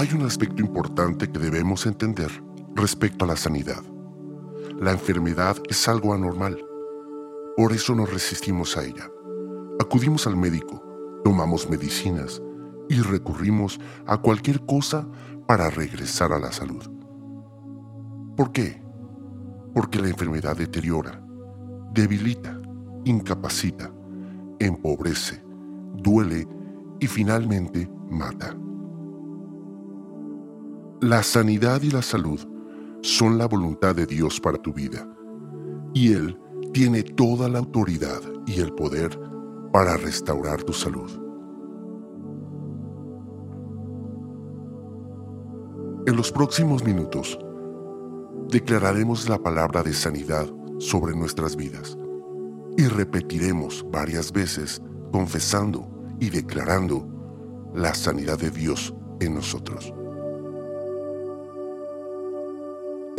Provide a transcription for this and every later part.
Hay un aspecto importante que debemos entender respecto a la sanidad. La enfermedad es algo anormal. Por eso nos resistimos a ella. Acudimos al médico, tomamos medicinas y recurrimos a cualquier cosa para regresar a la salud. ¿Por qué? Porque la enfermedad deteriora, debilita, incapacita, empobrece, duele y finalmente mata. La sanidad y la salud son la voluntad de Dios para tu vida, y Él tiene toda la autoridad y el poder para restaurar tu salud. En los próximos minutos, declararemos la palabra de sanidad sobre nuestras vidas y repetiremos varias veces confesando y declarando la sanidad de Dios en nosotros.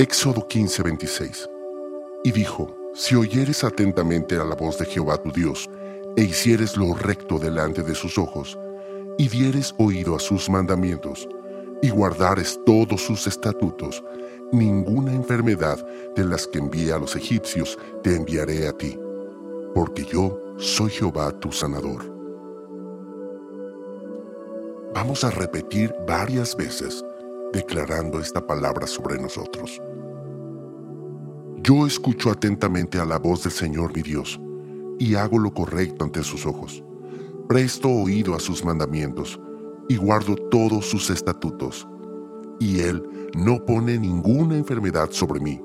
Éxodo 15:26 Y dijo, si oyeres atentamente a la voz de Jehová tu Dios, e hicieres lo recto delante de sus ojos, y dieres oído a sus mandamientos, y guardares todos sus estatutos, ninguna enfermedad de las que envié a los egipcios te enviaré a ti, porque yo soy Jehová tu sanador. Vamos a repetir varias veces declarando esta palabra sobre nosotros. Yo escucho atentamente a la voz del Señor mi Dios y hago lo correcto ante sus ojos. Presto oído a sus mandamientos y guardo todos sus estatutos. Y Él no pone ninguna enfermedad sobre mí,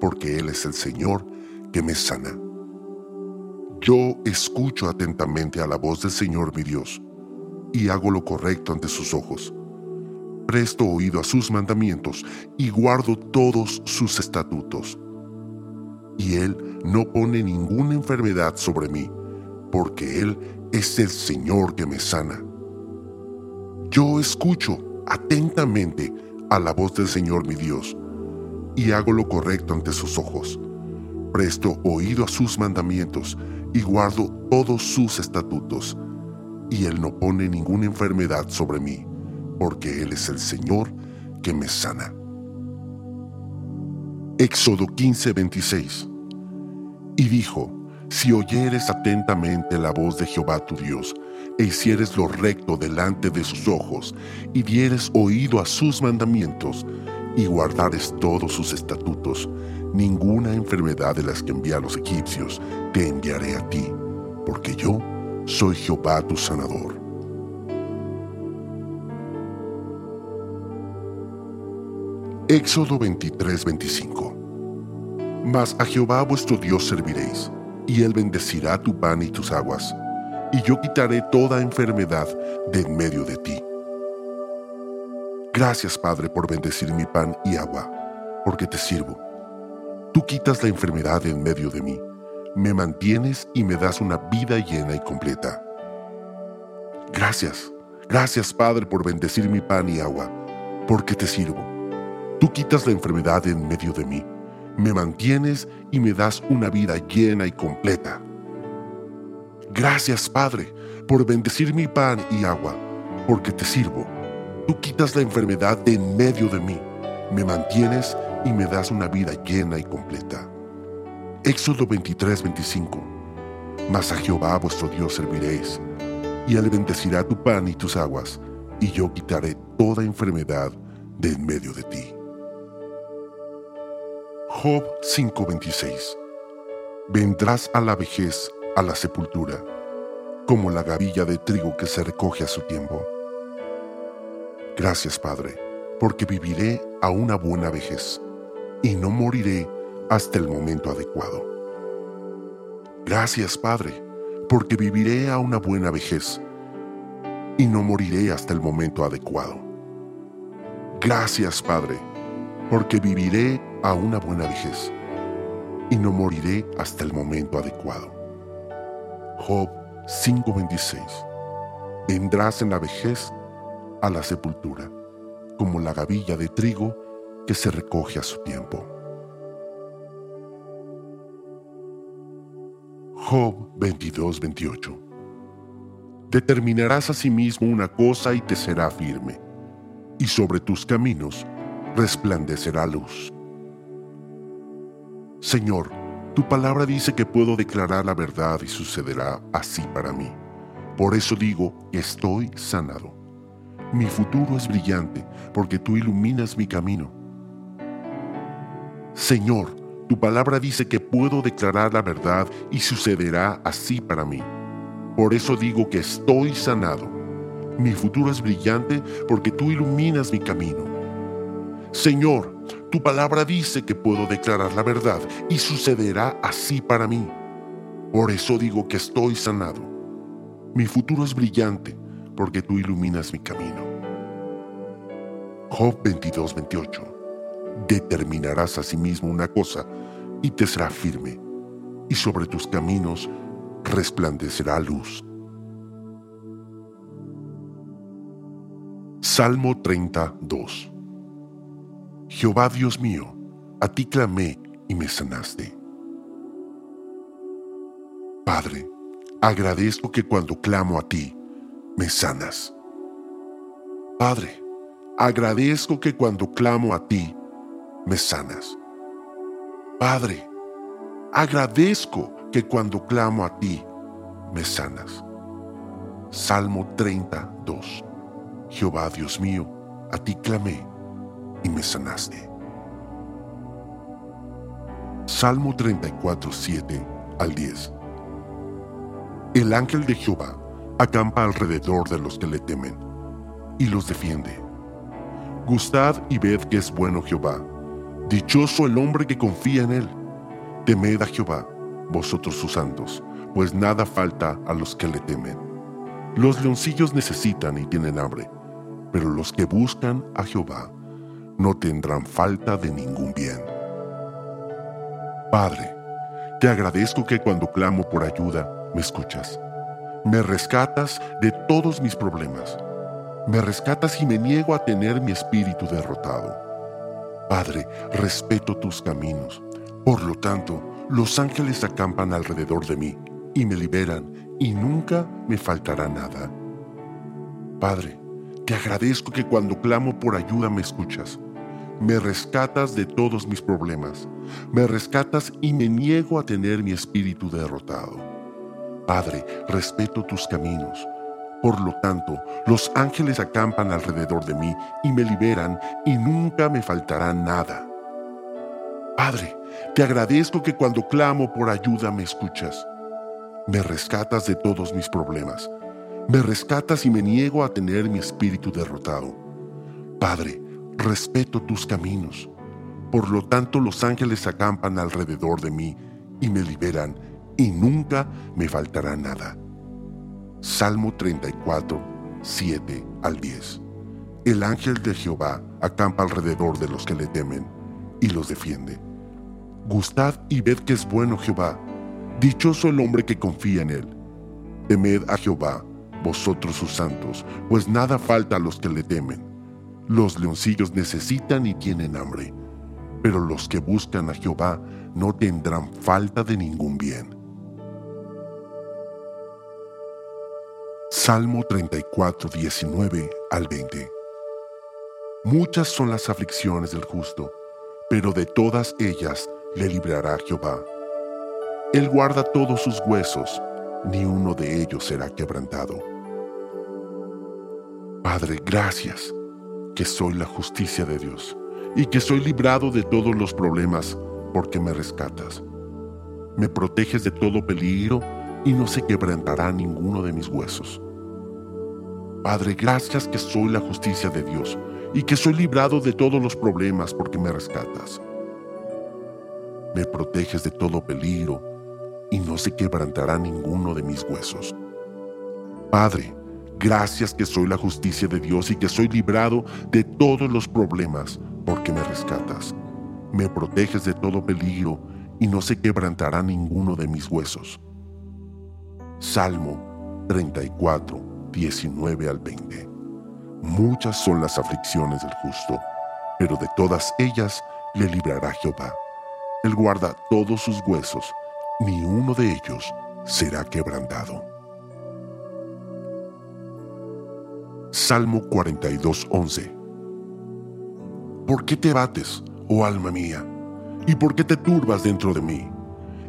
porque Él es el Señor que me sana. Yo escucho atentamente a la voz del Señor mi Dios, y hago lo correcto ante sus ojos. Presto oído a sus mandamientos y guardo todos sus estatutos. Y Él no pone ninguna enfermedad sobre mí, porque Él es el Señor que me sana. Yo escucho atentamente a la voz del Señor mi Dios, y hago lo correcto ante sus ojos. Presto oído a sus mandamientos y guardo todos sus estatutos, y Él no pone ninguna enfermedad sobre mí, porque Él es el Señor que me sana. Éxodo 15:26 Y dijo, si oyeres atentamente la voz de Jehová tu Dios, e hicieres lo recto delante de sus ojos, y dieres oído a sus mandamientos, y guardares todos sus estatutos, ninguna enfermedad de las que envía a los egipcios te enviaré a ti, porque yo soy Jehová tu sanador. Éxodo 23, 25 Mas a Jehová vuestro Dios serviréis, y él bendecirá tu pan y tus aguas y yo quitaré toda enfermedad de en medio de ti. Gracias, Padre, por bendecir mi pan y agua, porque te sirvo. Tú quitas la enfermedad de en medio de mí, me mantienes y me das una vida llena y completa. Gracias, gracias, Padre, por bendecir mi pan y agua, porque te sirvo. Tú quitas la enfermedad en medio de mí, me mantienes y me das una vida llena y completa. Gracias, Padre, por bendecir mi pan y agua, porque te sirvo. Tú quitas la enfermedad de en medio de mí, me mantienes y me das una vida llena y completa. Éxodo 23, 25. Mas a Jehová vuestro Dios serviréis, y Él bendecirá tu pan y tus aguas, y yo quitaré toda enfermedad de en medio de ti. Job 5:26 Vendrás a la vejez a la sepultura, como la gavilla de trigo que se recoge a su tiempo. Gracias, Padre, porque viviré a una buena vejez y no moriré hasta el momento adecuado. Gracias, Padre, porque viviré a una buena vejez y no moriré hasta el momento adecuado. Gracias, Padre, porque viviré a una buena vejez y no moriré hasta el momento adecuado. Job 5:26. Vendrás en la vejez a la sepultura, como la gavilla de trigo que se recoge a su tiempo. Job 22:28. Determinarás a sí mismo una cosa y te será firme. y sobre tus caminos resplandecerá luz. Señor, tu palabra dice que puedo declarar la verdad y sucederá así para mí. Por eso digo que estoy sanado. Mi futuro es brillante porque tú iluminas mi camino. Señor, tu palabra dice que puedo declarar la verdad y sucederá así para mí. Por eso digo que estoy sanado. Mi futuro es brillante porque tú iluminas mi camino. Señor, tu palabra dice que puedo declarar la verdad y sucederá así para mí. Por eso digo que estoy sanado. Mi futuro es brillante porque tú iluminas mi camino. Job 22, 28. Determinarás a sí mismo una cosa y te será firme, y sobre tus caminos resplandecerá luz. Salmo 32 Jehová Dios mío, a ti clamé y me sanaste. Padre, agradezco que cuando clamo a ti, me sanas. Padre, agradezco que cuando clamo a ti, me sanas. Padre, agradezco que cuando clamo a ti, me sanas. Salmo 32. Jehová Dios mío, a ti clamé y me sanaste. Salmo 34, 7 al 10. El ángel de Jehová acampa alrededor de los que le temen y los defiende. Gustad y ved que es bueno Jehová. Dichoso el hombre que confía en él. Temed a Jehová, vosotros sus santos, pues nada falta a los que le temen. Los leoncillos necesitan y tienen hambre, pero los que buscan a Jehová no tendrán falta de ningún bien. Padre, te agradezco que cuando clamo por ayuda, me escuchas. Me rescatas de todos mis problemas. Me rescatas y me niego a tener mi espíritu derrotado. Padre, respeto tus caminos. Por lo tanto, los ángeles acampan alrededor de mí y me liberan y nunca me faltará nada. Padre, te agradezco que cuando clamo por ayuda me escuchas. Me rescatas de todos mis problemas. Me rescatas y me niego a tener mi espíritu derrotado. Padre, respeto tus caminos. Por lo tanto, los ángeles acampan alrededor de mí y me liberan y nunca me faltará nada. Padre, te agradezco que cuando clamo por ayuda me escuchas. Me rescatas de todos mis problemas. Me rescatas y me niego a tener mi espíritu derrotado. Padre, respeto tus caminos. Por lo tanto los ángeles acampan alrededor de mí y me liberan, y nunca me faltará nada. Salmo 34, 7 al 10. El ángel de Jehová acampa alrededor de los que le temen y los defiende. Gustad y ved que es bueno Jehová. Dichoso el hombre que confía en él. Temed a Jehová, vosotros sus santos, pues nada falta a los que le temen. Los leoncillos necesitan y tienen hambre, pero los que buscan a Jehová no tendrán falta de ningún bien. Salmo 34, 19 al 20. Muchas son las aflicciones del justo, pero de todas ellas le librará Jehová. Él guarda todos sus huesos, ni uno de ellos será quebrantado. Padre, gracias que soy la justicia de Dios y que soy librado de todos los problemas porque me rescatas. Me proteges de todo peligro y no se quebrantará ninguno de mis huesos. Padre, gracias que soy la justicia de Dios y que soy librado de todos los problemas porque me rescatas. Me proteges de todo peligro y no se quebrantará ninguno de mis huesos. Padre, Gracias que soy la justicia de Dios y que soy librado de todos los problemas porque me rescatas. Me proteges de todo peligro y no se quebrantará ninguno de mis huesos. Salmo 34, 19 al 20. Muchas son las aflicciones del justo, pero de todas ellas le librará Jehová. Él guarda todos sus huesos, ni uno de ellos será quebrantado. Salmo 42.11 ¿Por qué te bates, oh alma mía? ¿Y por qué te turbas dentro de mí?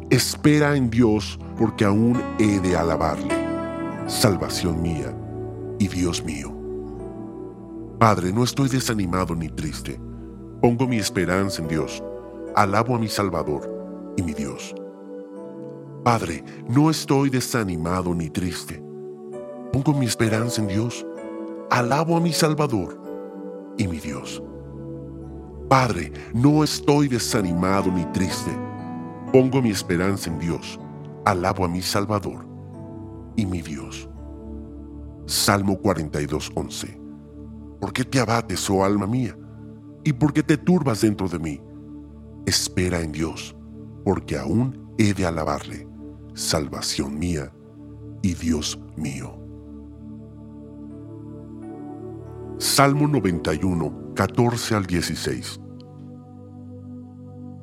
Espera en Dios, porque aún he de alabarle, salvación mía y Dios mío. Padre, no estoy desanimado ni triste. Pongo mi esperanza en Dios. Alabo a mi Salvador y mi Dios. Padre, no estoy desanimado ni triste. Pongo mi esperanza en Dios. Alabo a mi Salvador y mi Dios. Padre, no estoy desanimado ni triste. Pongo mi esperanza en Dios. Alabo a mi Salvador y mi Dios. Salmo 42, 11. ¿Por qué te abates, oh alma mía? ¿Y por qué te turbas dentro de mí? Espera en Dios, porque aún he de alabarle, salvación mía y Dios mío. Salmo 91, 14 al 16.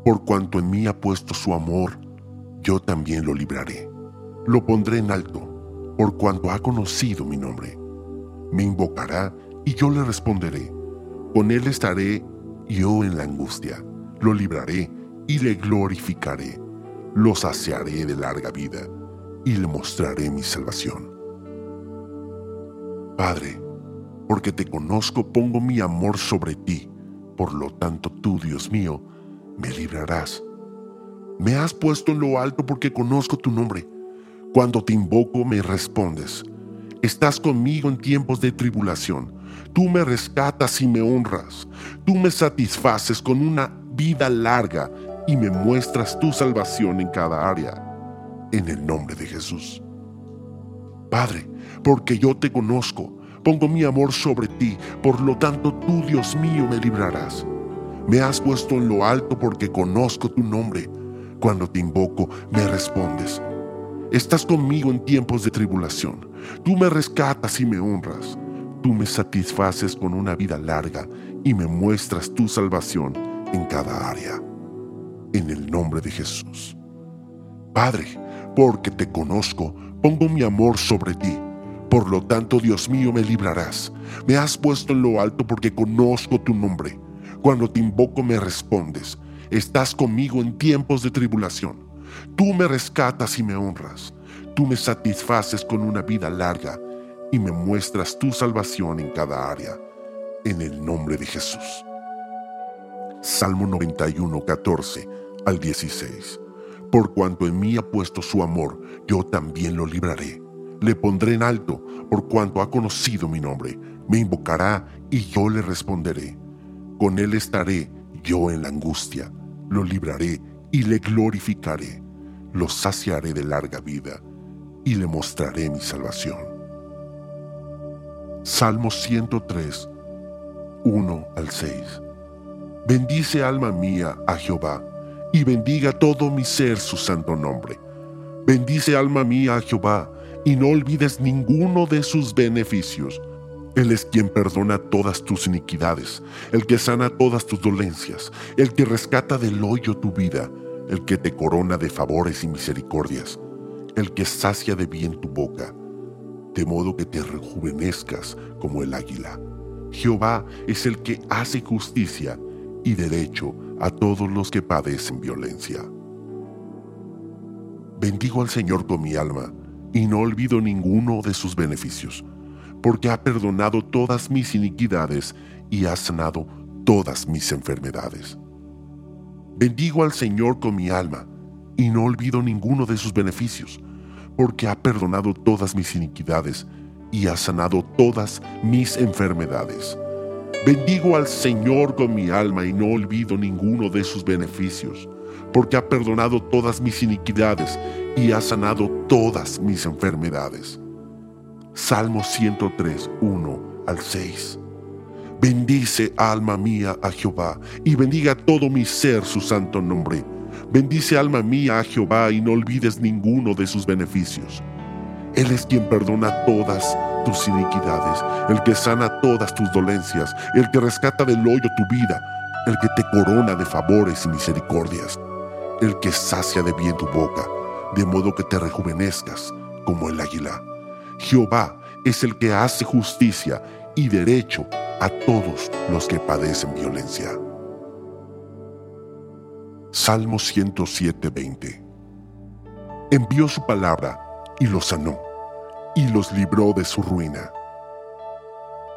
Por cuanto en mí ha puesto su amor, yo también lo libraré. Lo pondré en alto, por cuanto ha conocido mi nombre. Me invocará y yo le responderé. Con él estaré yo en la angustia. Lo libraré y le glorificaré. Lo saciaré de larga vida y le mostraré mi salvación. Padre, porque te conozco, pongo mi amor sobre ti. Por lo tanto, tú, Dios mío, me librarás. Me has puesto en lo alto porque conozco tu nombre. Cuando te invoco, me respondes. Estás conmigo en tiempos de tribulación. Tú me rescatas y me honras. Tú me satisfaces con una vida larga y me muestras tu salvación en cada área. En el nombre de Jesús. Padre, porque yo te conozco, Pongo mi amor sobre ti, por lo tanto tú, Dios mío, me librarás. Me has puesto en lo alto porque conozco tu nombre. Cuando te invoco, me respondes. Estás conmigo en tiempos de tribulación. Tú me rescatas y me honras. Tú me satisfaces con una vida larga y me muestras tu salvación en cada área. En el nombre de Jesús. Padre, porque te conozco, pongo mi amor sobre ti por lo tanto, Dios mío, me librarás. Me has puesto en lo alto porque conozco tu nombre. Cuando te invoco me respondes. Estás conmigo en tiempos de tribulación. Tú me rescatas y me honras. Tú me satisfaces con una vida larga y me muestras tu salvación en cada área. En el nombre de Jesús. Salmo 91, 14 al 16. Por cuanto en mí ha puesto su amor, yo también lo libraré le pondré en alto por cuanto ha conocido mi nombre. Me invocará y yo le responderé. Con él estaré yo en la angustia. Lo libraré y le glorificaré. Lo saciaré de larga vida y le mostraré mi salvación. Salmo 103, 1 al 6. Bendice alma mía a Jehová, y bendiga todo mi ser su santo nombre. Bendice alma mía a Jehová, y no olvides ninguno de sus beneficios. Él es quien perdona todas tus iniquidades, el que sana todas tus dolencias, el que rescata del hoyo tu vida, el que te corona de favores y misericordias, el que sacia de bien tu boca, de modo que te rejuvenezcas como el águila. Jehová es el que hace justicia y derecho a todos los que padecen violencia. Bendigo al Señor con mi alma y no olvido ninguno de sus beneficios, porque ha perdonado todas mis iniquidades y ha sanado todas mis enfermedades. Bendigo al Señor con mi alma y no olvido ninguno de sus beneficios, porque ha perdonado todas mis iniquidades y ha sanado todas mis enfermedades. Bendigo al Señor con mi alma y no olvido ninguno de sus beneficios, porque ha perdonado todas mis iniquidades y ha sanado todas mis enfermedades. Salmo 103, 1 al 6. Bendice, alma mía, a Jehová, y bendiga todo mi ser su santo nombre. Bendice, alma mía, a Jehová, y no olvides ninguno de sus beneficios. Él es quien perdona todas tus iniquidades, el que sana todas tus dolencias, el que rescata del hoyo tu vida, el que te corona de favores y misericordias, el que sacia de bien tu boca de modo que te rejuvenezcas como el águila. Jehová es el que hace justicia y derecho a todos los que padecen violencia. Salmo 107, 20. Envió su palabra y los sanó, y los libró de su ruina.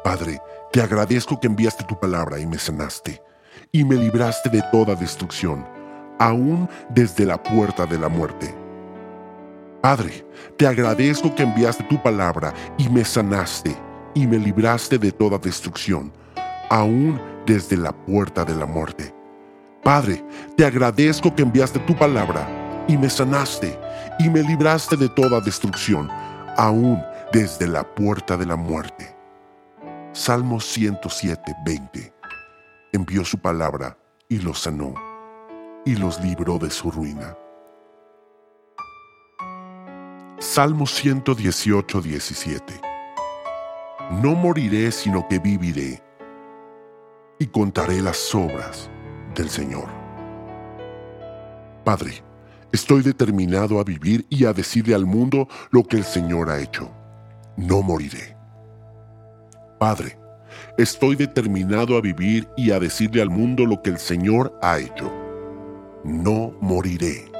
Padre, te agradezco que enviaste tu palabra y me sanaste, y me libraste de toda destrucción, aún desde la puerta de la muerte. Padre, te agradezco que enviaste tu palabra y me sanaste, y me libraste de toda destrucción, aún desde la puerta de la muerte. Padre, te agradezco que enviaste tu palabra y me sanaste y me libraste de toda destrucción, aún desde la puerta de la muerte. Salmo 107, 20. Envió su palabra y los sanó y los libró de su ruina. Salmo 118, 17. No moriré, sino que viviré y contaré las obras del Señor. Padre, estoy determinado a vivir y a decirle al mundo lo que el Señor ha hecho. No moriré. Padre, estoy determinado a vivir y a decirle al mundo lo que el Señor ha hecho. No moriré.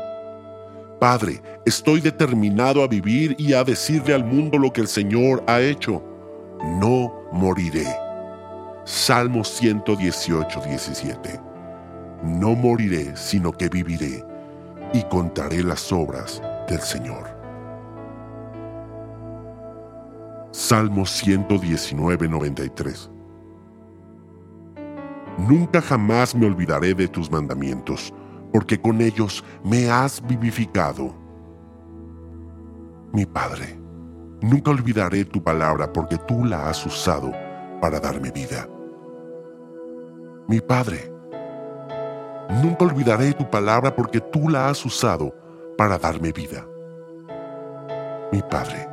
Padre, estoy determinado a vivir y a decirle al mundo lo que el Señor ha hecho. No moriré. Salmo 118, 17 no moriré, sino que viviré y contaré las obras del Señor. Salmo 119, 93 Nunca jamás me olvidaré de tus mandamientos, porque con ellos me has vivificado. Mi Padre, nunca olvidaré tu palabra porque tú la has usado para darme vida. Mi Padre, Nunca olvidaré tu palabra porque tú la has usado para darme vida. Mi Padre,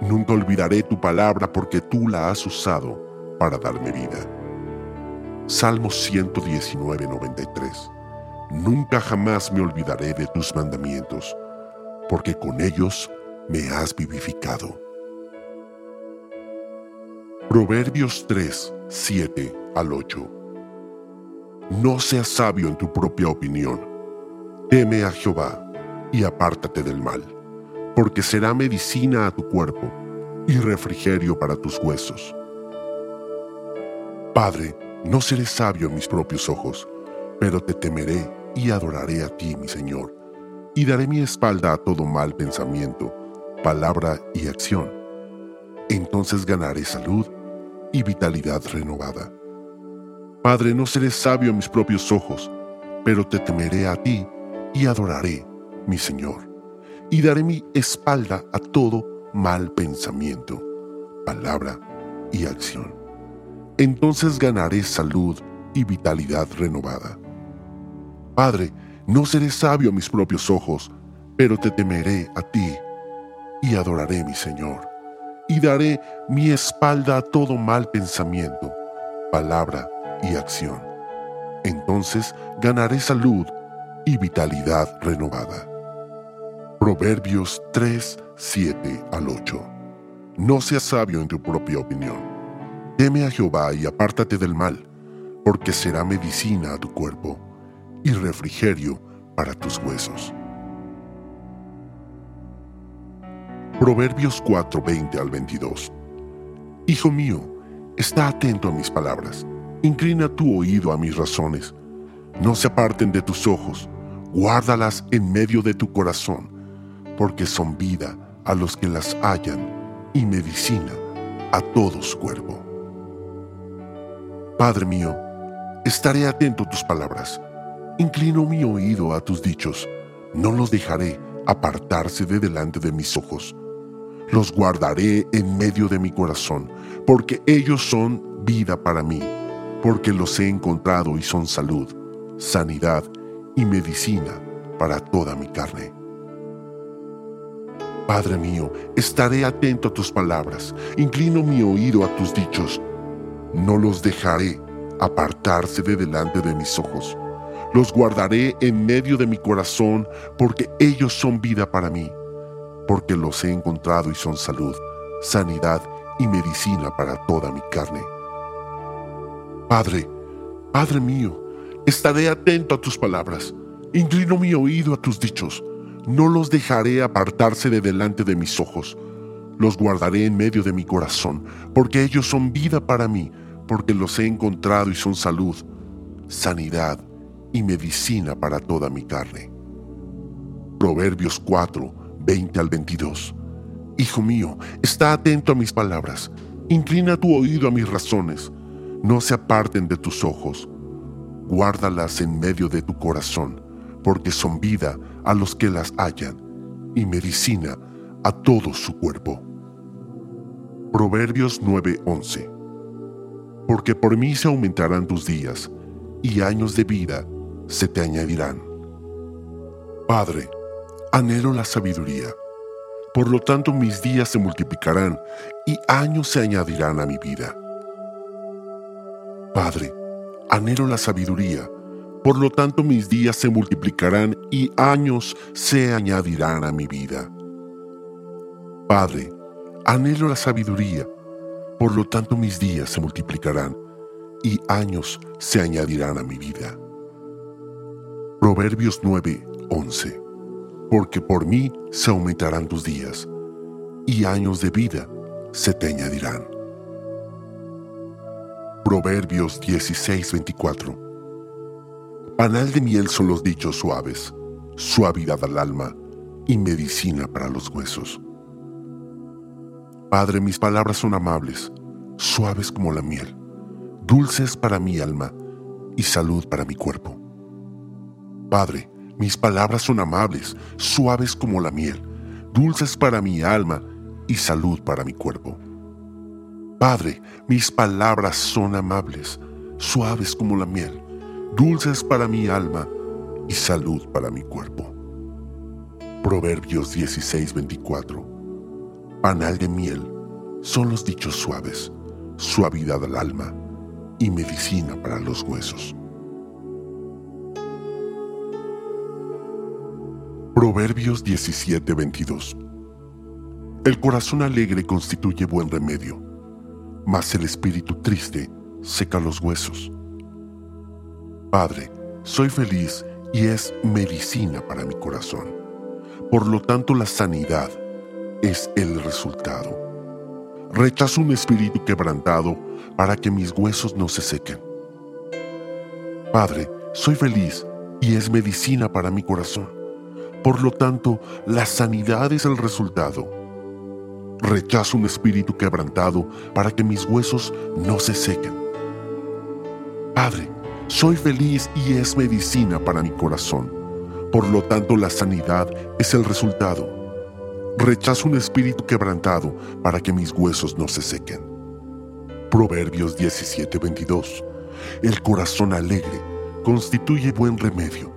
nunca olvidaré tu palabra porque tú la has usado para darme vida. Salmo 119, 93. Nunca jamás me olvidaré de tus mandamientos, porque con ellos me has vivificado. Proverbios 3, 7 al 8. No seas sabio en tu propia opinión. Teme a Jehová y apártate del mal, porque será medicina a tu cuerpo y refrigerio para tus huesos. Padre, no seré sabio en mis propios ojos, pero te temeré y adoraré a ti, mi Señor, y daré mi espalda a todo mal pensamiento, palabra y acción. Entonces ganaré salud y vitalidad renovada. Padre, no seré sabio a mis propios ojos, pero te temeré a ti y adoraré, mi Señor, y daré mi espalda a todo mal pensamiento, palabra y acción. Entonces ganaré salud y vitalidad renovada. Padre, no seré sabio a mis propios ojos, pero te temeré a ti y adoraré, mi Señor, y daré mi espalda a todo mal pensamiento, palabra y acción. Entonces ganaré salud y vitalidad renovada. Proverbios 3, 7 al 8. No seas sabio en tu propia opinión. Teme a Jehová y apártate del mal, porque será medicina a tu cuerpo y refrigerio para tus huesos. Proverbios 4, 20 al 22. Hijo mío, está atento a mis palabras Inclina tu oído a mis razones. No se aparten de tus ojos. Guárdalas en medio de tu corazón, porque son vida a los que las hallan y medicina a todo su cuerpo. Padre mío, estaré atento a tus palabras. Inclino mi oído a tus dichos. No los dejaré apartarse de delante de mis ojos. Los guardaré en medio de mi corazón, porque ellos son vida para mí porque los he encontrado y son salud, sanidad y medicina para toda mi carne. Padre mío, estaré atento a tus palabras, inclino mi oído a tus dichos, no los dejaré apartarse de delante de mis ojos, los guardaré en medio de mi corazón, porque ellos son vida para mí, porque los he encontrado y son salud, sanidad y medicina para toda mi carne. Padre, Padre mío, estaré atento a tus palabras, Inclino mi oído a tus dichos. No los dejaré apartarse de delante de mis ojos. Los guardaré en medio de mi corazón, porque ellos son vida para mí, porque los he encontrado y son salud, sanidad y medicina para toda mi carne. Proverbios 4, 20 al 22. Hijo mío, está atento a mis palabras, inclina tu oído a mis razones, no se aparten de tus ojos, guárdalas en medio de tu corazón, porque son vida a los que las hallan y medicina a todo su cuerpo. Proverbios 9:11 Porque por mí se aumentarán tus días, y años de vida se te añadirán. Padre, anhelo la sabiduría. Por lo tanto mis días se multiplicarán y años se añadirán a mi vida. Padre, anhelo la sabiduría. Por lo tanto mis días se multiplicarán y años se añadirán a mi vida. Padre, anhelo la sabiduría. Por lo tanto mis días se multiplicarán y años se añadirán a mi vida. Proverbios 9, 11. Porque por mí se aumentarán tus días, y años de vida se te añadirán. Proverbios 16, 24. Panal de miel son los dichos suaves, suavidad al alma y medicina para los huesos. Padre, mis palabras son amables, suaves como la miel, dulces para mi alma y salud para mi cuerpo. Padre, mis palabras son amables, suaves como la miel, dulces para mi alma y salud para mi cuerpo. Padre, mis palabras son amables, suaves como la miel, dulces para mi alma y salud para mi cuerpo. Proverbios 16:24 Panal de miel son los dichos suaves, suavidad al alma y medicina para los huesos. Proverbios 17:22 El corazón alegre constituye buen remedio, mas el espíritu triste seca los huesos. Padre, soy feliz y es medicina para mi corazón. Por lo tanto, la sanidad es el resultado. Rechazo un espíritu quebrantado para que mis huesos no se sequen. Padre, soy feliz y es medicina para mi corazón. Por lo tanto, la sanidad es el resultado. Rechazo un espíritu quebrantado para que mis huesos no se sequen. Padre, soy feliz y es medicina para mi corazón. Por lo tanto, la sanidad es el resultado. Rechazo un espíritu quebrantado para que mis huesos no se sequen. Proverbios 17:22. El corazón alegre constituye buen remedio,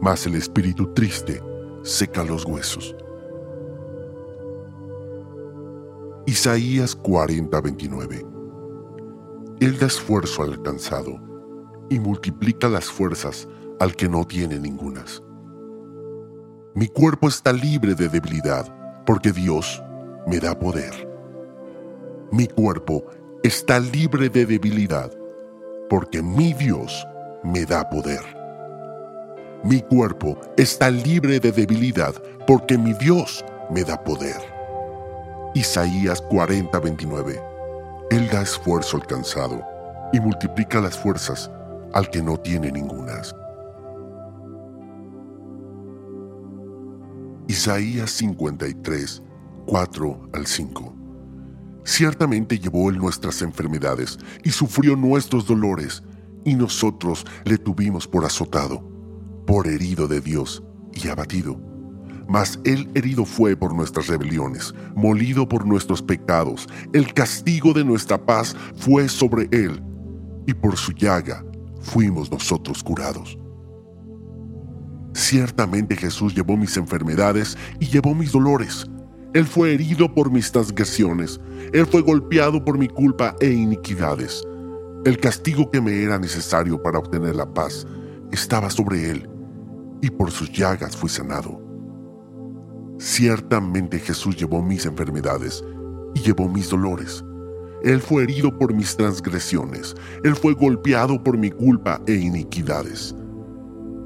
mas el espíritu triste seca los huesos. Isaías 40:29 Él da esfuerzo al cansado y multiplica las fuerzas al que no tiene ningunas. Mi cuerpo está libre de debilidad porque Dios me da poder. Mi cuerpo está libre de debilidad porque mi Dios me da poder. Mi cuerpo está libre de debilidad porque mi Dios me da poder. Isaías 40:29. Él da esfuerzo al cansado y multiplica las fuerzas al que no tiene ningunas. Isaías 53, 4 al 5. Ciertamente llevó él nuestras enfermedades y sufrió nuestros dolores, y nosotros le tuvimos por azotado por herido de Dios y abatido. Mas Él herido fue por nuestras rebeliones, molido por nuestros pecados. El castigo de nuestra paz fue sobre Él, y por su llaga fuimos nosotros curados. Ciertamente Jesús llevó mis enfermedades y llevó mis dolores. Él fue herido por mis transgresiones, Él fue golpeado por mi culpa e iniquidades. El castigo que me era necesario para obtener la paz estaba sobre Él y por sus llagas fui sanado. Ciertamente Jesús llevó mis enfermedades y llevó mis dolores. Él fue herido por mis transgresiones, Él fue golpeado por mi culpa e iniquidades.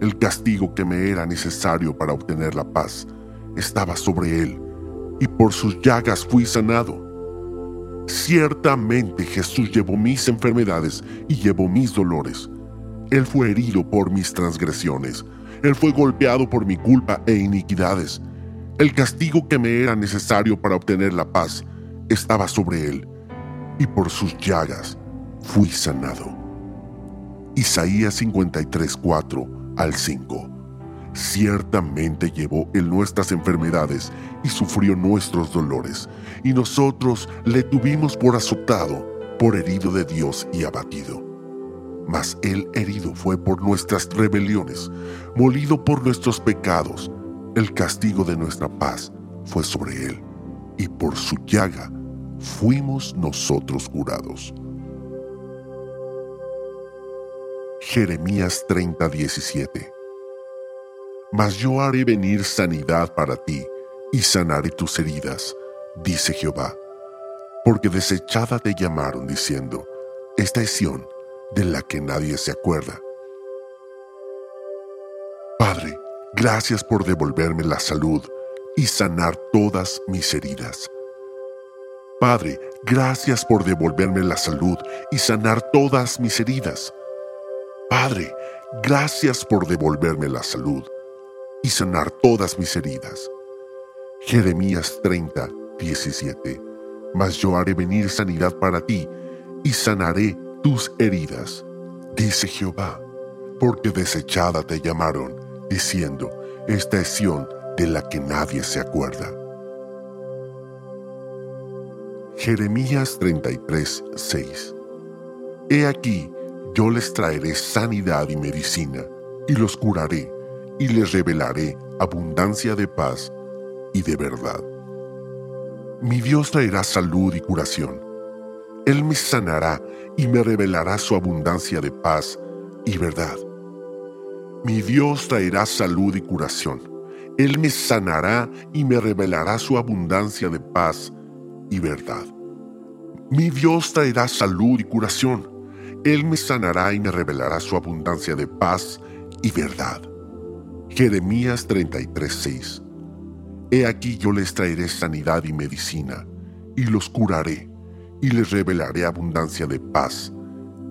El castigo que me era necesario para obtener la paz estaba sobre él, y por sus llagas fui sanado. Ciertamente Jesús llevó mis enfermedades y llevó mis dolores. Él fue herido por mis transgresiones, Él fue golpeado por mi culpa e iniquidades. El castigo que me era necesario para obtener la paz estaba sobre Él, y por sus llagas fui sanado. Isaías 53, 4 al 5. Ciertamente llevó Él nuestras enfermedades y sufrió nuestros dolores, y nosotros le tuvimos por azotado, por herido de Dios y abatido. Mas Él herido fue por nuestras rebeliones, molido por nuestros pecados. El castigo de nuestra paz fue sobre Él, y por su llaga fuimos nosotros curados. Jeremías 30:17 Mas yo haré venir sanidad para ti y sanaré tus heridas, dice Jehová, porque desechada te llamaron diciendo, esta es de la que nadie se acuerda. Padre, gracias por devolverme la salud y sanar todas mis heridas. Padre, gracias por devolverme la salud y sanar todas mis heridas. Padre, gracias por devolverme la salud y sanar todas mis heridas. Jeremías 30, 17. Mas yo haré venir sanidad para ti y sanaré tus heridas, dice Jehová, porque desechada te llamaron, diciendo, esta es Sión de la que nadie se acuerda. Jeremías 33, 6. He aquí, yo les traeré sanidad y medicina, y los curaré, y les revelaré abundancia de paz y de verdad. Mi Dios traerá salud y curación. Él me sanará y me revelará su abundancia de paz y verdad. Mi Dios traerá salud y curación. Él me sanará y me revelará su abundancia de paz y verdad. Mi Dios traerá salud y curación él me sanará y me revelará su abundancia de paz y verdad. Jeremías 33:6 He aquí yo les traeré sanidad y medicina, y los curaré, y les revelaré abundancia de paz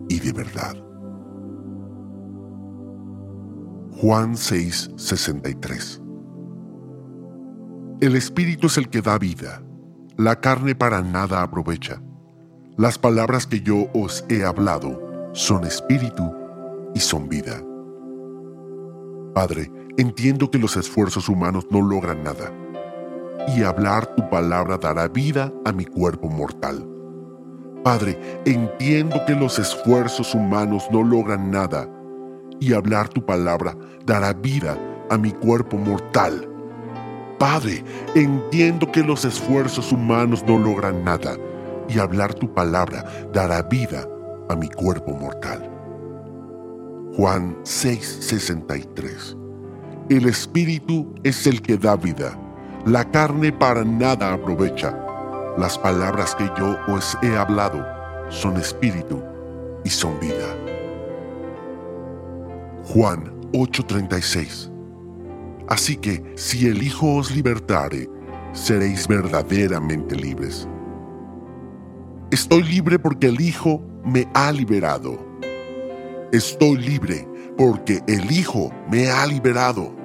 y de verdad. Juan 6:63 El Espíritu es el que da vida, la carne para nada aprovecha. Las palabras que yo os he hablado son espíritu y son vida. Padre, entiendo que los esfuerzos humanos no logran nada, y hablar tu palabra dará vida a mi cuerpo mortal. Padre, entiendo que los esfuerzos humanos no logran nada, y hablar tu palabra dará vida a mi cuerpo mortal. Padre, entiendo que los esfuerzos humanos no logran nada, y hablar tu palabra dará vida a mi cuerpo mortal. Juan 6:63 El Espíritu es el que da vida, la carne para nada aprovecha. Las palabras que yo os he hablado son espíritu y son vida. Juan 8:36 Así que si el Hijo os libertare, seréis verdaderamente libres. Estoy libre porque el Hijo me ha liberado. Estoy libre porque el Hijo me ha liberado.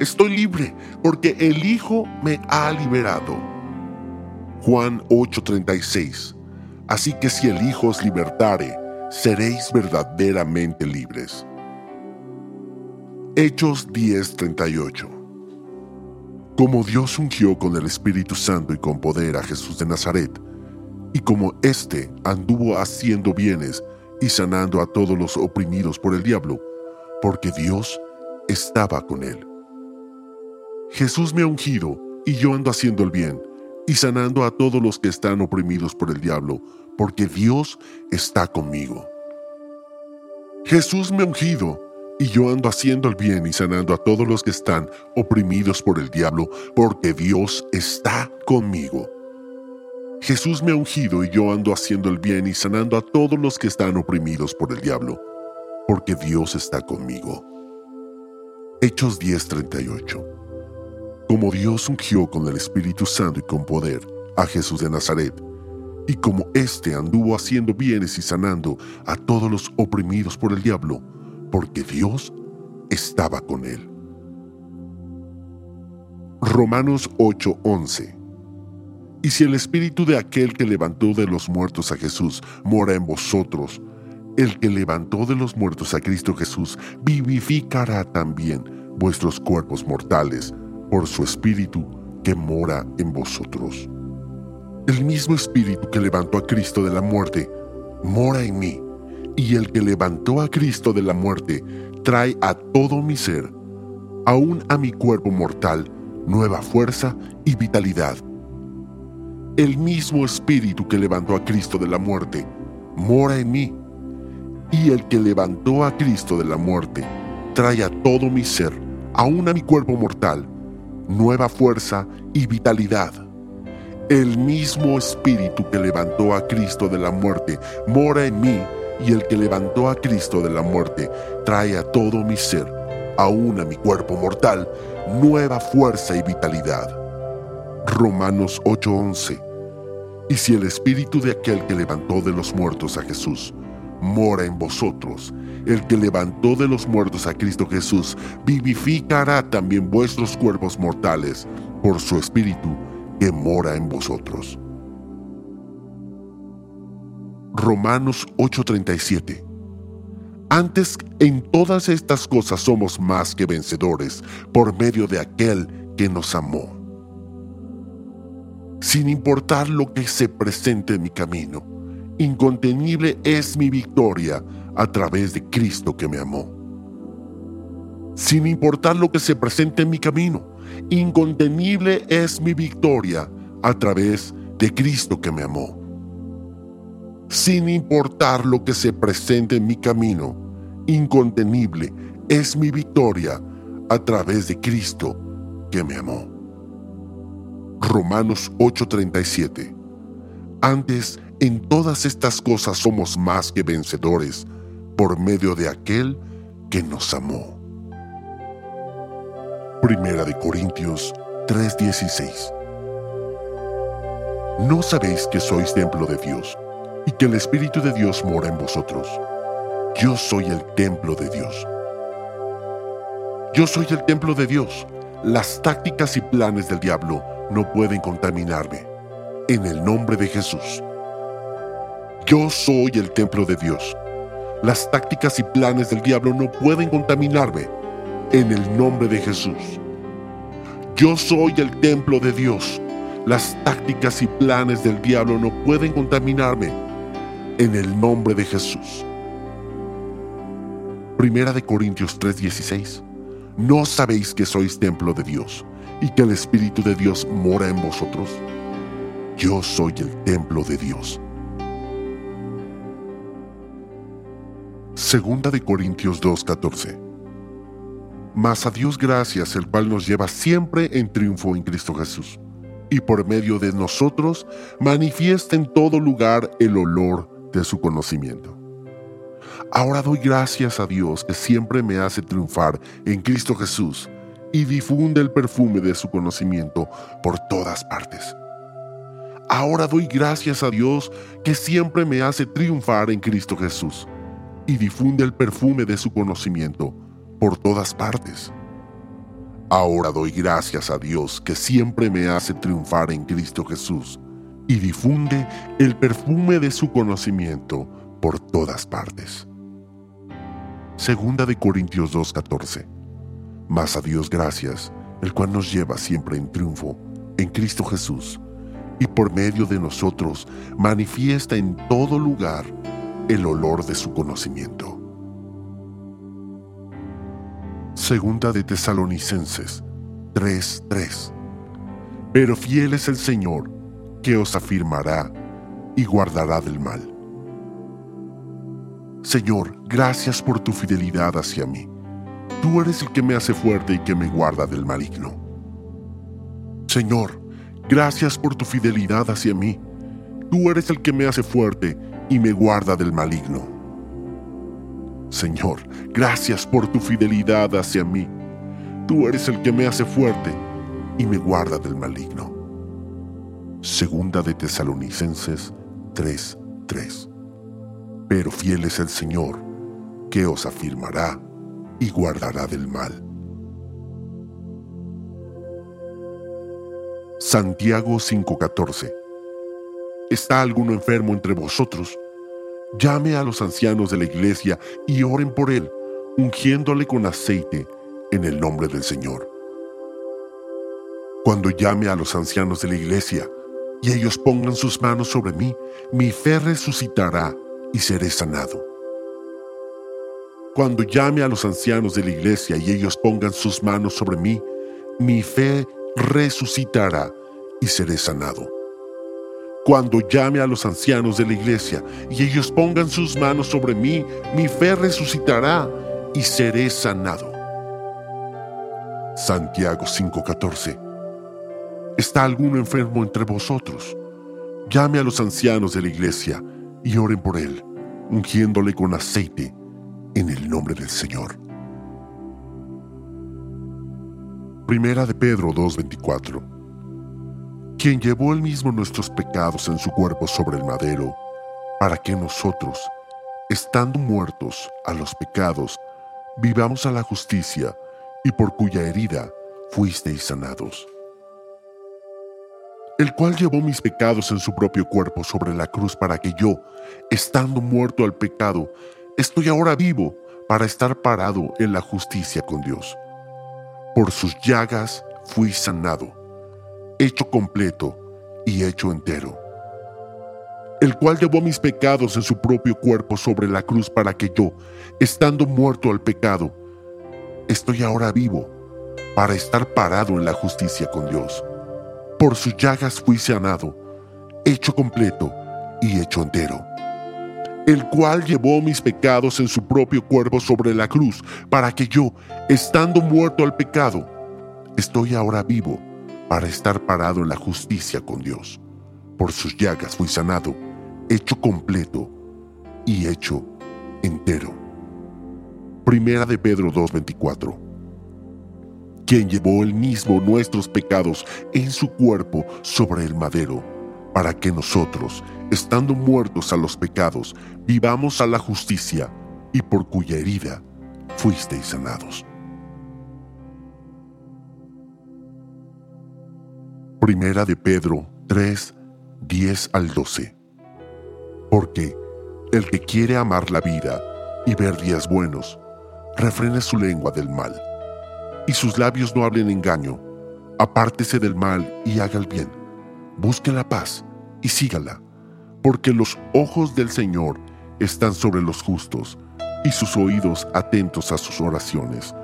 Estoy libre porque el Hijo me ha liberado. Juan 8:36 Así que si el Hijo os libertare, seréis verdaderamente libres. Hechos 10:38 Como Dios ungió con el Espíritu Santo y con poder a Jesús de Nazaret, y como éste anduvo haciendo bienes y sanando a todos los oprimidos por el diablo, porque Dios estaba con él. Jesús me ha ungido y yo ando haciendo el bien y sanando a todos los que están oprimidos por el diablo, porque Dios está conmigo. Jesús me ha ungido y yo ando haciendo el bien y sanando a todos los que están oprimidos por el diablo, porque Dios está conmigo. Jesús me ha ungido y yo ando haciendo el bien y sanando a todos los que están oprimidos por el diablo, porque Dios está conmigo. Hechos 10:38 Como Dios ungió con el Espíritu Santo y con poder a Jesús de Nazaret, y como éste anduvo haciendo bienes y sanando a todos los oprimidos por el diablo, porque Dios estaba con él. Romanos 8:11 Y si el espíritu de aquel que levantó de los muertos a Jesús mora en vosotros, el que levantó de los muertos a Cristo Jesús vivificará también vuestros cuerpos mortales por su espíritu que mora en vosotros. El mismo espíritu que levantó a Cristo de la muerte mora en mí, y el que levantó a Cristo de la muerte trae a todo mi ser, aún a mi cuerpo mortal, nueva fuerza y vitalidad. El mismo espíritu que levantó a Cristo de la muerte mora en mí, y el que levantó a Cristo de la muerte trae a todo mi ser, aún a mi cuerpo mortal, nueva fuerza y vitalidad. El mismo espíritu que levantó a Cristo de la muerte mora en mí y el que levantó a Cristo de la muerte trae a todo mi ser, aún a mi cuerpo mortal, nueva fuerza y vitalidad. Romanos 8:11 Y si el espíritu de aquel que levantó de los muertos a Jesús mora en vosotros, el que levantó de los muertos a Cristo Jesús vivificará también vuestros cuerpos mortales por su espíritu que mora en vosotros. Romanos 8:37 Antes en todas estas cosas somos más que vencedores por medio de aquel que nos amó. Sin importar lo que se presente en mi camino, incontenible es mi victoria a través de Cristo que me amó. Sin importar lo que se presente en mi camino, incontenible es mi victoria a través de Cristo que me amó sin importar lo que se presente en mi camino, incontenible es mi victoria a través de Cristo que me amó. Romanos 8:37 Antes, en todas estas cosas somos más que vencedores por medio de aquel que nos amó. Primera de Corintios 3:16 ¿No sabéis que sois templo de Dios? y que el Espíritu de Dios mora en vosotros. Yo soy el templo de Dios. Yo soy el templo de Dios. Las tácticas y planes del diablo no pueden contaminarme. En el nombre de Jesús. Yo soy el templo de Dios. Las tácticas y planes del diablo no pueden contaminarme. En el nombre de Jesús. Yo soy el templo de Dios. Las tácticas y planes del diablo no pueden contaminarme en el nombre de Jesús. Primera de Corintios 3:16. ¿No sabéis que sois templo de Dios y que el Espíritu de Dios mora en vosotros? Yo soy el templo de Dios. Segunda de Corintios 2:14. Mas a Dios gracias, el cual nos lleva siempre en triunfo en Cristo Jesús, y por medio de nosotros manifiesta en todo lugar el olor de su conocimiento. Ahora doy gracias a Dios que siempre me hace triunfar en Cristo Jesús y difunde el perfume de su conocimiento por todas partes. Ahora doy gracias a Dios que siempre me hace triunfar en Cristo Jesús y difunde el perfume de su conocimiento por todas partes. Ahora doy gracias a Dios que siempre me hace triunfar en Cristo Jesús y difunde el perfume de su conocimiento por todas partes. Segunda de Corintios 2:14. Mas a Dios gracias, el cual nos lleva siempre en triunfo en Cristo Jesús, y por medio de nosotros manifiesta en todo lugar el olor de su conocimiento. Segunda de Tesalonicenses 3:3. Pero fiel es el Señor, que os afirmará y guardará del mal. Señor, gracias por tu fidelidad hacia mí. Tú eres el que me hace fuerte y que me guarda del maligno. Señor, gracias por tu fidelidad hacia mí. Tú eres el que me hace fuerte y me guarda del maligno. Señor, gracias por tu fidelidad hacia mí. tú eres el que me hace fuerte y me guarda del maligno. Segunda de Tesalonicenses 3:3. Pero fiel es el Señor, que os afirmará y guardará del mal. Santiago 5:14. ¿Está alguno enfermo entre vosotros? Llame a los ancianos de la iglesia y oren por él, ungiéndole con aceite en el nombre del Señor. Cuando llame a los ancianos de la iglesia y ellos pongan sus manos sobre mí, mi fe resucitará y seré sanado. Cuando llame a los ancianos de la iglesia y ellos pongan sus manos sobre mí, mi fe resucitará y seré sanado. Cuando llame a los ancianos de la iglesia y ellos pongan sus manos sobre mí, mi fe resucitará y seré sanado. Santiago 5:14 ¿Está alguno enfermo entre vosotros? Llame a los ancianos de la iglesia y oren por él, ungiéndole con aceite en el nombre del Señor. Primera de Pedro 2:24 Quien llevó él mismo nuestros pecados en su cuerpo sobre el madero, para que nosotros, estando muertos a los pecados, vivamos a la justicia, y por cuya herida fuisteis sanados. El cual llevó mis pecados en su propio cuerpo sobre la cruz para que yo, estando muerto al pecado, estoy ahora vivo para estar parado en la justicia con Dios. Por sus llagas fui sanado, hecho completo y hecho entero. El cual llevó mis pecados en su propio cuerpo sobre la cruz para que yo, estando muerto al pecado, estoy ahora vivo para estar parado en la justicia con Dios. Por sus llagas fui sanado, hecho completo y hecho entero el cual llevó mis pecados en su propio cuerpo sobre la cruz, para que yo, estando muerto al pecado, estoy ahora vivo para estar parado en la justicia con Dios. Por sus llagas fui sanado, hecho completo y hecho entero. Primera de Pedro 2:24. Quien llevó él mismo nuestros pecados en su cuerpo sobre el madero, para que nosotros, estando muertos a los pecados, vivamos a la justicia, y por cuya herida fuisteis sanados. Primera de Pedro 3, 10 al 12. Porque el que quiere amar la vida y ver días buenos, refrene su lengua del mal, y sus labios no hablen engaño, apártese del mal y haga el bien, busque la paz y sígala porque los ojos del Señor están sobre los justos y sus oídos atentos a sus oraciones,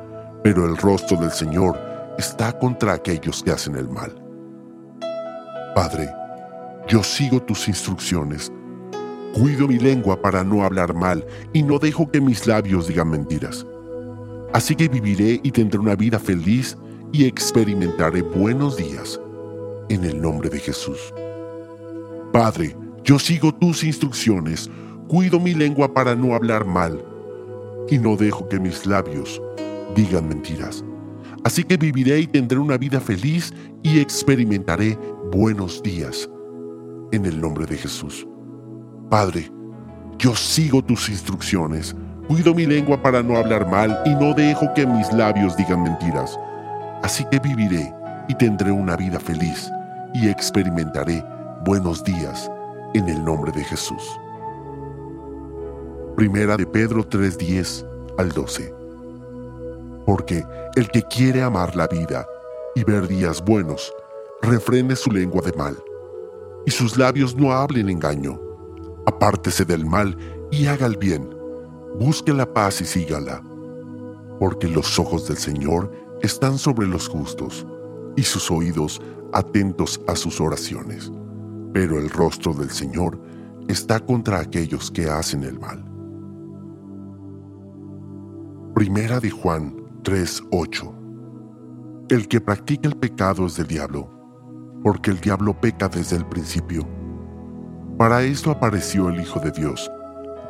pero el rostro del Señor está contra aquellos que hacen el mal. Padre, yo sigo tus instrucciones, cuido mi lengua para no hablar mal y no dejo que mis labios digan mentiras. Así que viviré y tendré una vida feliz y experimentaré buenos días en el nombre de Jesús. Padre, yo sigo tus instrucciones, cuido mi lengua para no hablar mal y no dejo que mis labios digan mentiras. Así que viviré y tendré una vida feliz y experimentaré buenos días. En el nombre de Jesús. Padre, yo sigo tus instrucciones, cuido mi lengua para no hablar mal y no dejo que mis labios digan mentiras. Así que viviré y tendré una vida feliz y experimentaré buenos días en el nombre de Jesús. Primera de Pedro 3:10 al 12. Porque el que quiere amar la vida y ver días buenos, refrene su lengua de mal, y sus labios no hablen engaño. Apártese del mal y haga el bien, busque la paz y sígala, porque los ojos del Señor están sobre los justos, y sus oídos atentos a sus oraciones pero el rostro del Señor está contra aquellos que hacen el mal. Primera de Juan 3:8 El que practica el pecado es del diablo, porque el diablo peca desde el principio. Para esto apareció el Hijo de Dios,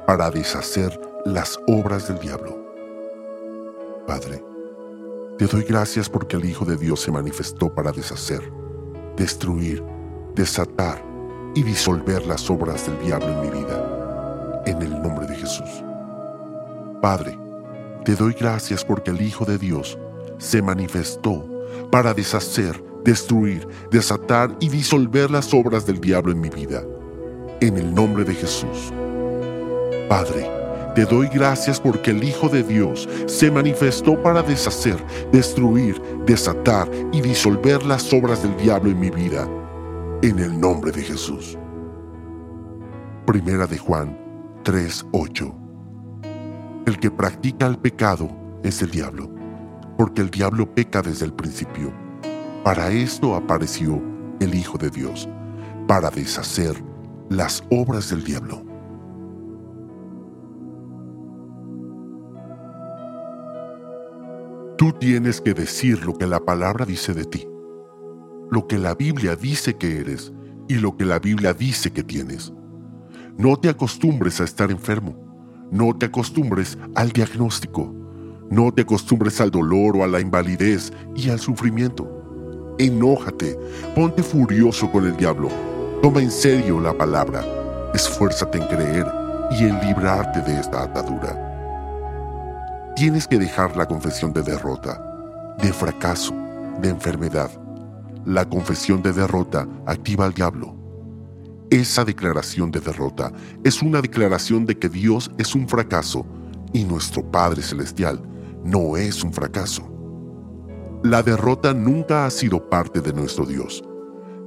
para deshacer las obras del diablo. Padre, te doy gracias porque el Hijo de Dios se manifestó para deshacer, destruir, desatar y disolver las obras del diablo en mi vida. En el nombre de Jesús. Padre, te doy gracias porque el Hijo de Dios se manifestó para deshacer, destruir, desatar y disolver las obras del diablo en mi vida. En el nombre de Jesús. Padre, te doy gracias porque el Hijo de Dios se manifestó para deshacer, destruir, desatar y disolver las obras del diablo en mi vida. En el nombre de Jesús. Primera de Juan 3:8. El que practica el pecado es el diablo, porque el diablo peca desde el principio. Para esto apareció el Hijo de Dios, para deshacer las obras del diablo. Tú tienes que decir lo que la palabra dice de ti, lo que la Biblia dice que eres y lo que la Biblia dice que tienes. No te acostumbres a estar enfermo, no te acostumbres al diagnóstico, no te acostumbres al dolor o a la invalidez y al sufrimiento. Enójate, ponte furioso con el diablo, toma en serio la palabra, esfuérzate en creer y en librarte de esta atadura. Tienes que dejar la confesión de derrota, de fracaso, de enfermedad. La confesión de derrota activa al diablo. Esa declaración de derrota es una declaración de que Dios es un fracaso y nuestro Padre Celestial no es un fracaso. La derrota nunca ha sido parte de nuestro Dios.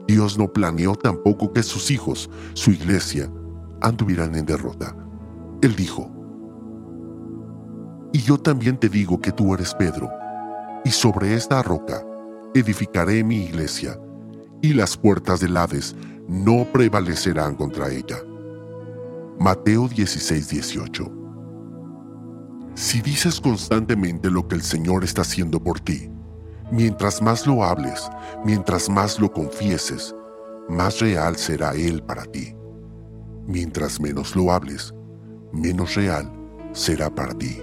Dios no planeó tampoco que sus hijos, su iglesia, anduvieran en derrota. Él dijo, y yo también te digo que tú eres Pedro, y sobre esta roca edificaré mi iglesia, y las puertas del Hades no prevalecerán contra ella. Mateo 16, 18. Si dices constantemente lo que el Señor está haciendo por ti, mientras más lo hables, mientras más lo confieses, más real será Él para ti. Mientras menos lo hables, menos real será para ti.